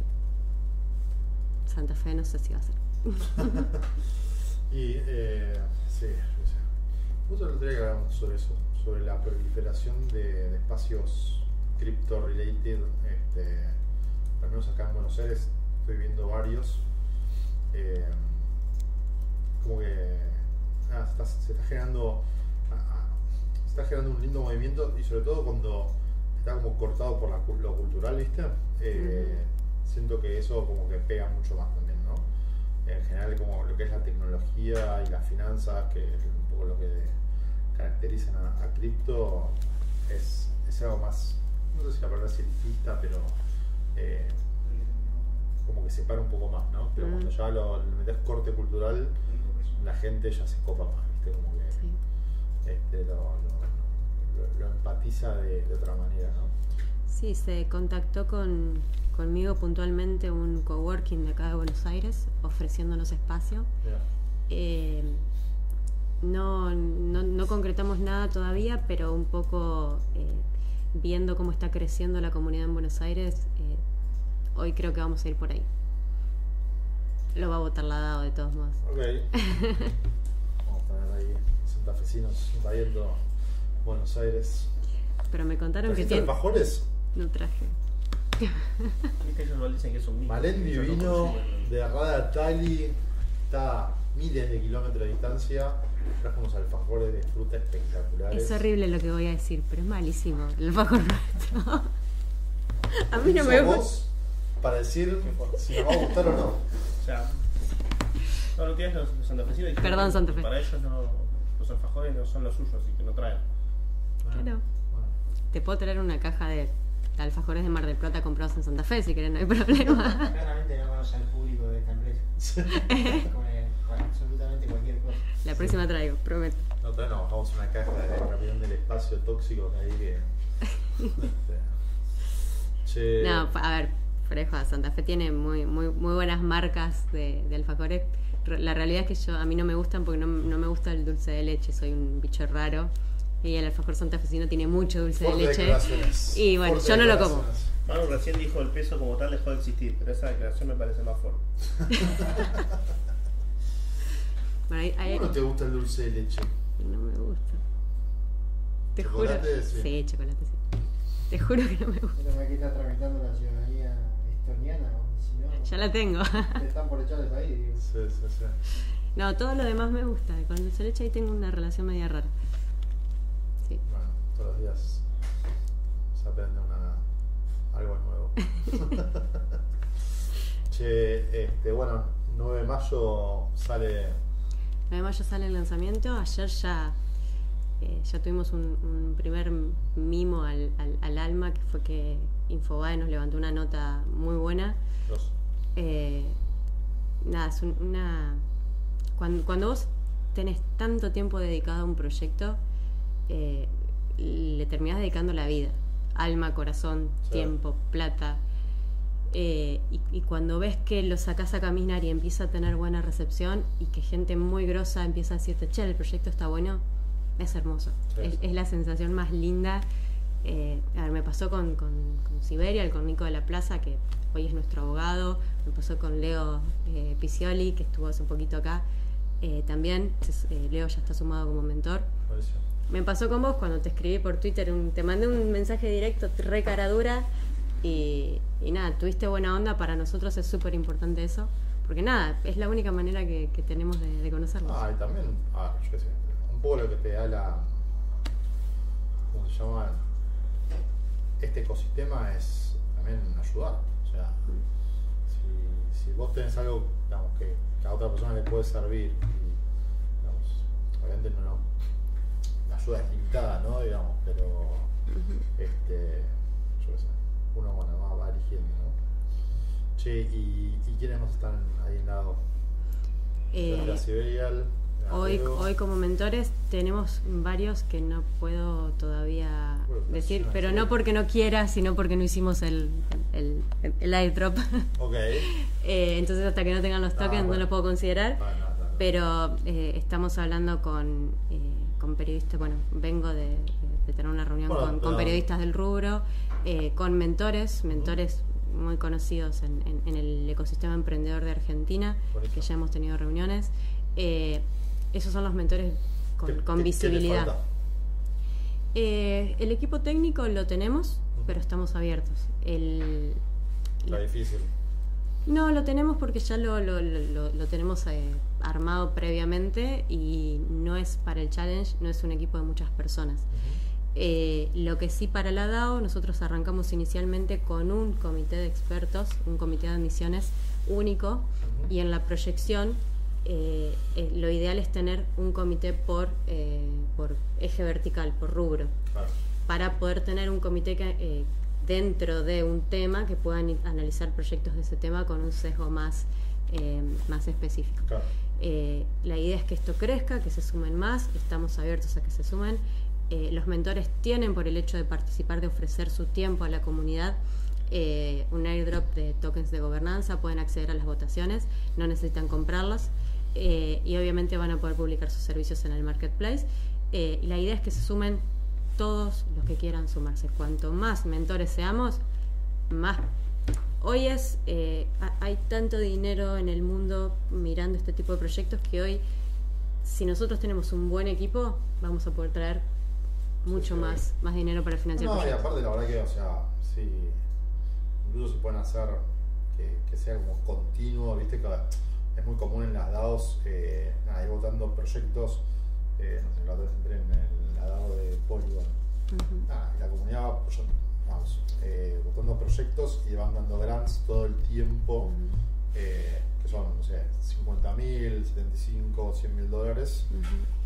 Santa Fe no sé si va a ser. y eh, sí, justo el otro día que hablamos sobre eso, sobre la proliferación de, de espacios crypto related, este, al menos acá en Buenos Aires estoy viendo varios. Eh, como que nada, se, está, se, está, generando se está generando un lindo movimiento y sobre todo cuando está como cortado por la, lo cultural, ¿viste? Eh, siento que eso como que pega mucho más también, ¿no? En general como lo que es la tecnología y las finanzas, que es un poco lo que caracterizan a, a cripto, es, es algo más, no sé si la palabra es elitista, pero eh, como que separa un poco más, ¿no? Pero Mm. cuando ya lo, le metes corte cultural, la gente ya se copa más, ¿viste? Como que Sí. este, lo, lo- lo- lo empatiza de, de otra manera, ¿no? Sí, se contactó con, conmigo puntualmente un coworking de acá de Buenos Aires ofreciéndonos espacio. Eh, no, no, no concretamos nada todavía, pero un poco eh, viendo cómo está creciendo la comunidad en Buenos Aires, eh, hoy creo que vamos a ir por ahí. Lo va a votar la DAO de todos modos. ok. Vamos a tener ahí santafesinos invadiendo Buenos Aires. Pero me contaron que ¿Trajiste tiene... alfajores? No traje. Viste, ellos igual dicen que es un mito. Malendi no vino de Rada Tali, está a miles de kilómetros de distancia, trajo unos alfajores de fruta espectaculares. Es horrible lo que voy a decir, pero es malísimo el alfajor nuestro. A mí no ¿Quién me gusta. para decir si nos va a gustar o no? O sea, no, lo que es los, los santafesinos Perdón, que Santa Fe. Para ellos no, los alfajores no son los suyos, así que no traen. Claro. Bueno, Te puedo traer una caja de alfajores de Mar del Plata comprados en Santa Fe si querés, no hay problema. Claramente no conoce al público de esta empresa. Con absolutamente cualquier cosa. La próxima traigo, prometo. Otra vez nos bajamos una caja de Capitán del Espacio tóxico que ahí que. este, che, No, a ver, Freja, Santa Fe tiene muy, muy, muy buenas marcas de, de alfajores. Re- La realidad es que yo a mí no me gustan porque no, no me gusta el dulce de leche, soy un bicho raro. Y el alfajor santafesino tiene mucho dulce de leche. Y bueno, yo no lo como. Manu recién dijo el peso como tal dejó de existir, pero esa declaración me parece más fuerte. Bueno, hay- hay- ¿Cómo no te gusta el dulce de leche? no me gusta. Te juro. ¿Chocolate? Sí. Sí, chocolate, sí. Te juro que no me gusta. Pero que está tramitando la ciudadanía estoniana, o si no, Ya la tengo. te están por echar del país. digo. Sí, sí, sí. No, todo lo demás me gusta. Con el dulce de leche ahí tengo una relación media rara. Sí. Bueno, todos los días se aprende una, algo nuevo. che, este, bueno, 9 de mayo sale. 9 de mayo sale el lanzamiento. Ayer ya, eh, ya tuvimos un, un primer mimo al, al- al alma, que fue que Infobae nos levantó una nota muy buena. Eh, nada, es un- una. Cuando, cuando vos tenés tanto tiempo dedicado a un proyecto, eh, le terminás dedicando la vida. Alma, corazón, Sí. tiempo, plata. Eh, y, y cuando ves que lo sacás a caminar y empieza a tener buena recepción y que gente muy grosa empieza a decirte, che, el proyecto está bueno, es hermoso. Sí. Es, es la sensación más linda. Eh, a ver, me pasó con, con, con Siberia, el con Nico de la Plaza, que hoy es nuestro abogado. Me pasó con Leo eh, Picioli, que estuvo hace un poquito acá. Eh, también, eh, Leo ya está sumado como mentor. Me pasó con vos cuando te escribí por Twitter, un- te mandé un mensaje directo, re cara dura, y, y nada, tuviste buena onda, para nosotros es súper importante eso, porque nada, es la única manera que, que tenemos de, de conocernos. Ah, y también, ah, yo qué sé, un poco lo que te da la. ¿Cómo se llama? Este ecosistema es también ayudar. O sea, si, si vos tenés algo digamos, que, a otra persona le puede servir, y, digamos, obviamente no, no, la ayuda es limitada, ¿no? Digamos, pero este, yo sé, uno bueno, va, va eligiendo, ¿no? Che, ¿y, y quiénes más están ahí en lado? Eh, la Siberial. Hoy, hoy como mentores tenemos varios que no puedo todavía Bueno, decir, pero sí. no porque no quiera, sino porque no hicimos el, el, el. Ok. Eh, entonces hasta que no tengan los Ah, tokens no los puedo considerar. No, no, no, no. Pero eh, estamos hablando con, eh, con periodistas, bueno, vengo de, de tener una reunión Bueno, con, periodistas del rubro, eh, con mentores, mentores muy conocidos en, en- en el ecosistema emprendedor de Argentina, que ya hemos tenido reuniones. Eh, esos son los mentores con, ¿Qué- con qué- qué visibilidad. falta? Eh, el equipo técnico lo tenemos, pero estamos abiertos. El, Está difícil. no, lo tenemos porque ya lo, lo, lo- lo tenemos eh, armado previamente y no es para el challenge, no es un equipo de muchas personas. Eh, lo que sí para la DAO, nosotros arrancamos inicialmente con un comité de expertos, un comité de admisiones único, y en la proyección eh, eh, lo ideal es tener un comité por, eh, por eje vertical, por rubro, Claro. para poder tener un comité que, dentro de un tema que puedan analizar proyectos de ese tema con un sesgo más, más específico. Claro. La idea es que esto crezca, que se sumen más, estamos abiertos a que se sumen. Los mentores tienen por el hecho de participar, de ofrecer su tiempo a la comunidad, un airdrop de tokens de gobernanza, pueden acceder a las votaciones, no necesitan comprarlas eh, y obviamente van a poder publicar sus servicios en el marketplace. Eh, y la idea es que se sumen todos los que quieran sumarse. Cuanto más mentores seamos, más hoy es eh, ha- hay tanto dinero en el mundo mirando este tipo de proyectos que hoy si nosotros tenemos un buen equipo vamos a poder traer mucho sí. más más dinero para financiar No, y aparte la verdad que, o sea, sí, incluso se pueden hacer que, que sea como continuo, viste es muy común en las DAOs, eh, ir votando proyectos, eh, no sé, la otra vez entré en el- la DAO de Polygon, la comunidad va vamos, eh, votando proyectos y van dando grants todo el tiempo, eh, que son, no sé, 50 mil, 75, 100 mil dólares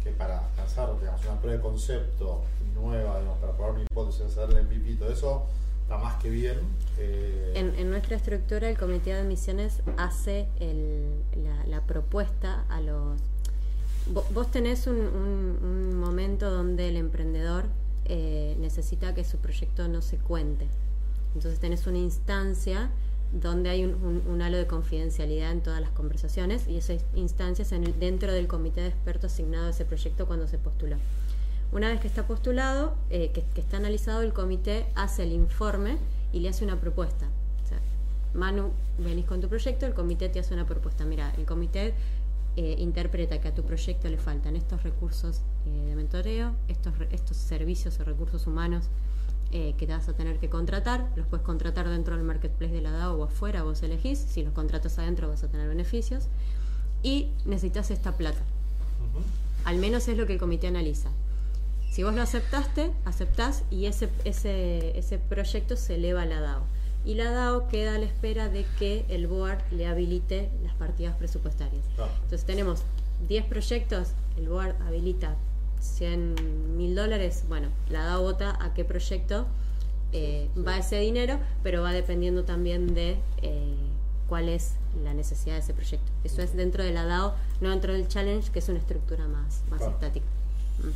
que para lanzar digamos, una prueba de concepto nueva, digamos, para probar una hipótesis, hacer el MVP y todo eso, está más que bien. Eh, En, nuestra estructura, el comité de admisiones hace el- la, la propuesta a los... vo- Vos tenés un, un- momento donde el emprendedor eh, necesita que su proyecto no se cuente. Entonces tenés una instancia donde hay un, halo de confidencialidad en todas las conversaciones y esa instancia es en dentro del comité de expertos asignado a ese proyecto cuando se postuló. Una vez que está postulado, eh, que, que está analizado, el comité hace el informe y le hace una propuesta. O sea, Manu, venís con tu proyecto, el comité te hace una propuesta. Mira, el comité eh, interpreta que a tu proyecto le faltan estos recursos eh, de mentoreo, estos, servicios o recursos humanos eh, que te vas a tener que contratar. Los puedes contratar dentro del marketplace de la DAO o afuera, vos elegís. Si los contratas adentro vas a tener beneficios. Y necesitas esta plata. Al menos es lo que el comité analiza. Si vos lo aceptaste, aceptás y ese, ese, ese proyecto se eleva a la DAO. Y la DAO queda a la espera de que el board le habilite las partidas presupuestarias. Claro. Entonces tenemos 10 proyectos, el board habilita 100 mil dólares, bueno, la DAO vota a qué proyecto eh, Sí, va ese dinero, pero va dependiendo también de eh, cuál es la necesidad de ese proyecto. Eso es dentro de la DAO, no dentro del challenge, que es una estructura más, más Claro. estática. Ujú.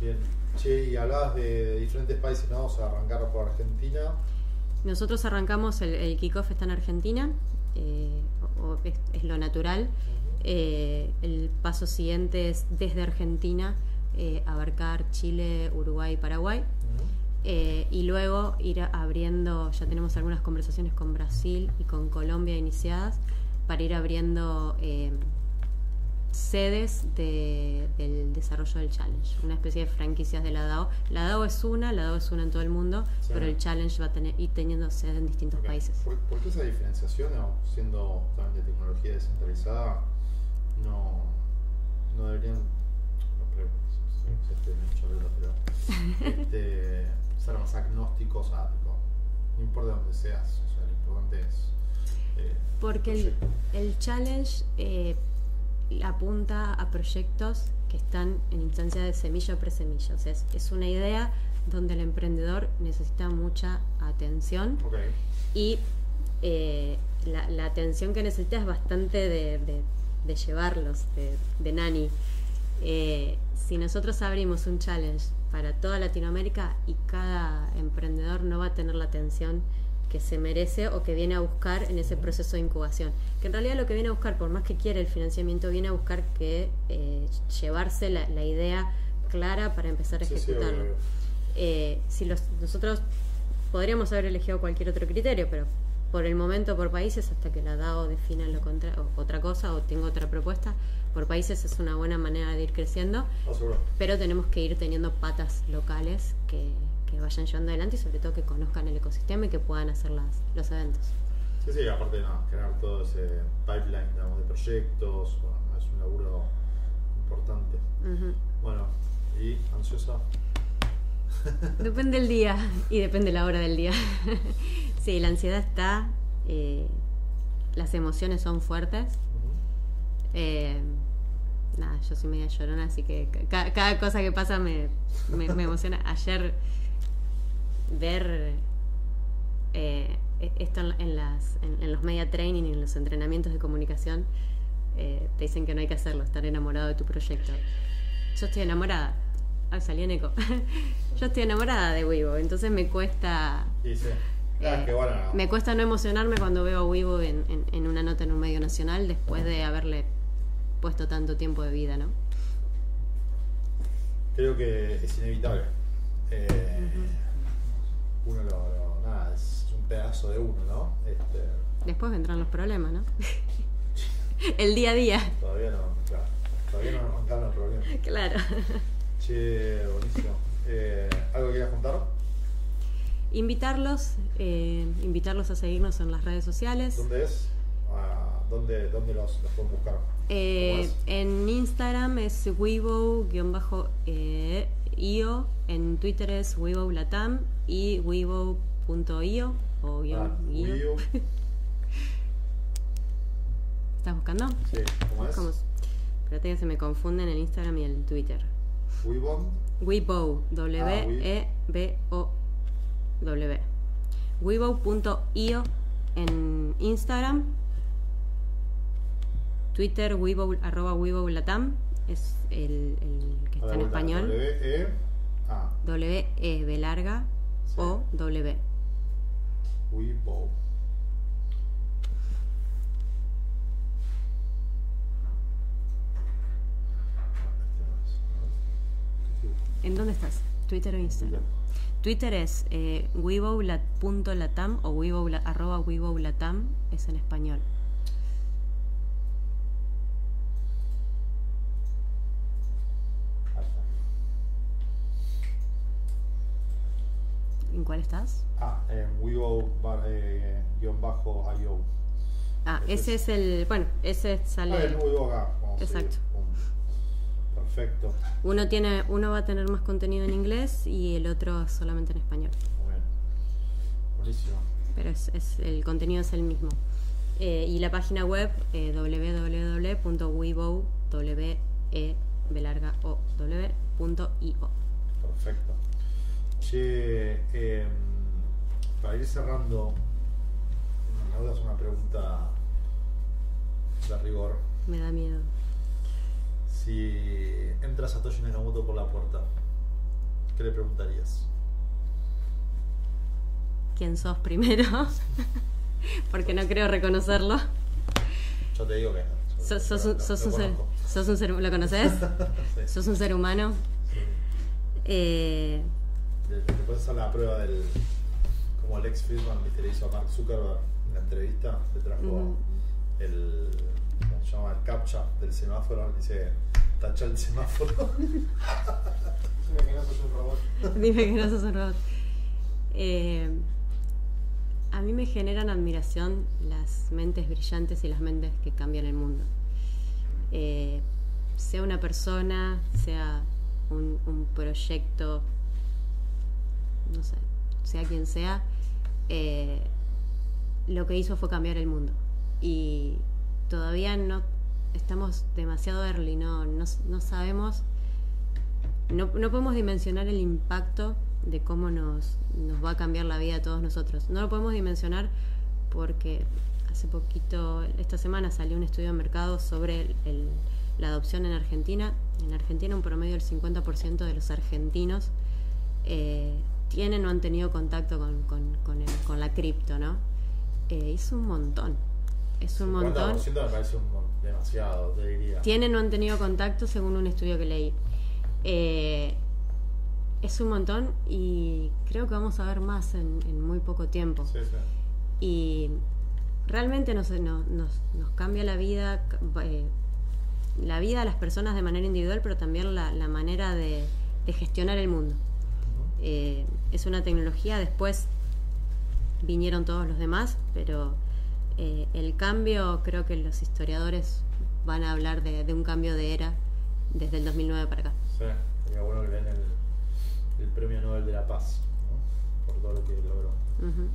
Bien. Che, y hablabas de, de diferentes países, ¿no? Vamos a arrancar por Argentina. Nosotros arrancamos, el, el kickoff está en Argentina, eh, o- o es, es lo natural. Eh, el paso siguiente es desde Argentina eh, abarcar Chile, Uruguay y Paraguay. Y luego ir abriendo, ya tenemos algunas conversaciones con Brasil y con Colombia iniciadas para ir abriendo sedes de- del desarrollo del challenge, una especie de franquicias de la DAO. La DAO es una, la DAO es una en todo el mundo, Sí. pero el challenge va a tener ir teniendo sedes en distintos países. ¿Por, por qué esa diferenciación, no? siendo también de tecnología descentralizada, no, no deberían, no este, ser más agnósticos a, no importa dónde seas, o sea, lo importante es... eh, Porque el, el challenge eh, apunta a proyectos que están en instancia de semilla o presemilla. O sea, es, es una idea donde el emprendedor necesita mucha atención y eh, la, la atención que necesita es bastante de, de- de llevarlos, de, de nani. Eh, si nosotros abrimos un challenge para toda Latinoamérica y cada emprendedor no va a tener la atención que se merece o que viene a buscar en ese proceso de incubación. Que en realidad lo que viene a buscar, por más que quiera el financiamiento, viene a buscar que eh, llevarse la, la idea clara para empezar a Sí, sí, ejecutarlo. obvio. Eh, si los, nosotros podríamos haber elegido cualquier otro criterio, pero por el momento por países, hasta que la DAO defina lo contra, o- otra cosa o tenga otra propuesta, por países es una buena manera de ir creciendo, pero tenemos que ir teniendo patas locales que, que vayan llevando adelante y sobre todo que conozcan el ecosistema y que puedan hacer las, los eventos. Sí, sí, aparte de nada, crear todo ese pipeline digamos, de proyectos, bueno, es un laburo importante. Ujú. Bueno, ¿y ansiosa? Depende del día y depende la hora del día. sí, la ansiedad está, eh, las emociones son fuertes. Eh, nada, yo soy media llorona, así que ca- cada cosa que pasa me, me- me emociona. Ayer ver eh, e- esto en, en las, en, en los media training y en los entrenamientos de comunicación, eh, te dicen que no hay que hacerlo, estar enamorado de tu proyecto. Yo estoy enamorada. Ah, salí en eco. Yo estoy enamorada de Weibo, entonces me cuesta Y sí. Ah, eh, que bueno, no. me cuesta no emocionarme cuando veo a Weibo en, en- en una nota en un medio nacional después de haberle puesto tanto tiempo de vida, ¿no? creo que es inevitable. Eh, Uno lo, lo- nada, es un pedazo de uno, ¿no? Este, Después vendrán los problemas, ¿no? El día a día. todavía no, claro, todavía no arrancaron el problema. Claro. Che, buenísimo. Eh, ¿Algo que quieras contar? Invitarlos, eh, invitarlos a seguirnos en las redes sociales. ¿Dónde es? Ah, ¿Dónde, dónde los, los pueden buscar? Eh, en Instagram es Weibo-io, en Twitter es Weibo Latam y Weibo.io o guion Ah. Wii U. ¿Estás buscando? Sí, ¿cómo es? Buscamos. Espérate que se me confunden el Instagram y el Twitter. Weibo, Ah, W-E-B-O-W. Weibo.io en Instagram. Twitter, Weibo, arroba Weibo Latam. Es el, el que está la en español. W, E, A. W-E, B larga. O, W. Weibo. ¿En dónde estás? Twitter o Instagram. Twitter es eh, o weibo, la- arroba weibo latam, es en español. Ahí está. ¿En cuál estás? Ah, en Weibo bar- eh, guion bajo IO. Ah, Ese ese es el. Bueno, ese sale. Ah, el Weibo acá. vamos Exacto. Perfecto. Uno tiene, uno va a tener más contenido en inglés y el otro solamente en español. Bien. Buenísimo. Pero es, es- el contenido es el mismo. Eh, y la página web eh, www.weibo, w e. Perfecto. Che, em, para ir cerrando, me hagas una pregunta de rigor. Me da miedo. Si entra Satoshi Nakamoto por la puerta, ¿qué le preguntarías? ¿Quién sos primero? Porque no creo reconocerlo. Yo te digo que. Yo Sos, un, sos un ser, sos un ser- ¿Lo conoces? Sí, ¿Sos un ser humano? sí. Eh, puedes hacer la prueba del. Como Alex Friedman ¿viste? le hizo a Mark Zuckerberg en la entrevista, le trajo el. ¿Cómo se llama? El captcha del semáforo. Dice: tacha el semáforo. Dime que no sos un robot. Dime que no sos un robot. Eh, a mí me generan admiración las mentes brillantes y las mentes que cambian el mundo. Eh, sea una persona, sea un, un proyecto, no sé, sea quien sea, eh, lo que hizo fue cambiar el mundo. Y todavía no estamos demasiado early, no, no, sabemos no, no podemos dimensionar el impacto de cómo nos, nos va a cambiar la vida a todos nosotros. No lo podemos dimensionar porque hace poquito, esta semana salió un estudio de mercado sobre la adopción en Argentina. En Argentina un promedio del 50% de los argentinos eh, tienen o han tenido contacto con, con- con el- con la cripto, ¿no? Eh, es un montón. Es un montón. 50% me parece un mon- demasiado, te diría. Tienen o han tenido contacto según un estudio que leí. Eh, es un montón y creo que vamos a ver más en, en muy poco tiempo. Sí, sí. Y realmente nos, nos, nos- cambia la vida, eh, la vida a las personas de manera individual, pero también la, la manera de, de gestionar el mundo. Eh, es una tecnología, después vinieron todos los demás, pero eh, el cambio, creo que los historiadores van a hablar de, de un cambio de era desde el 2009 para acá. Sí, sería bueno que den el, el premio Nobel de la Paz, ¿no? por todo lo que logró. Ujú.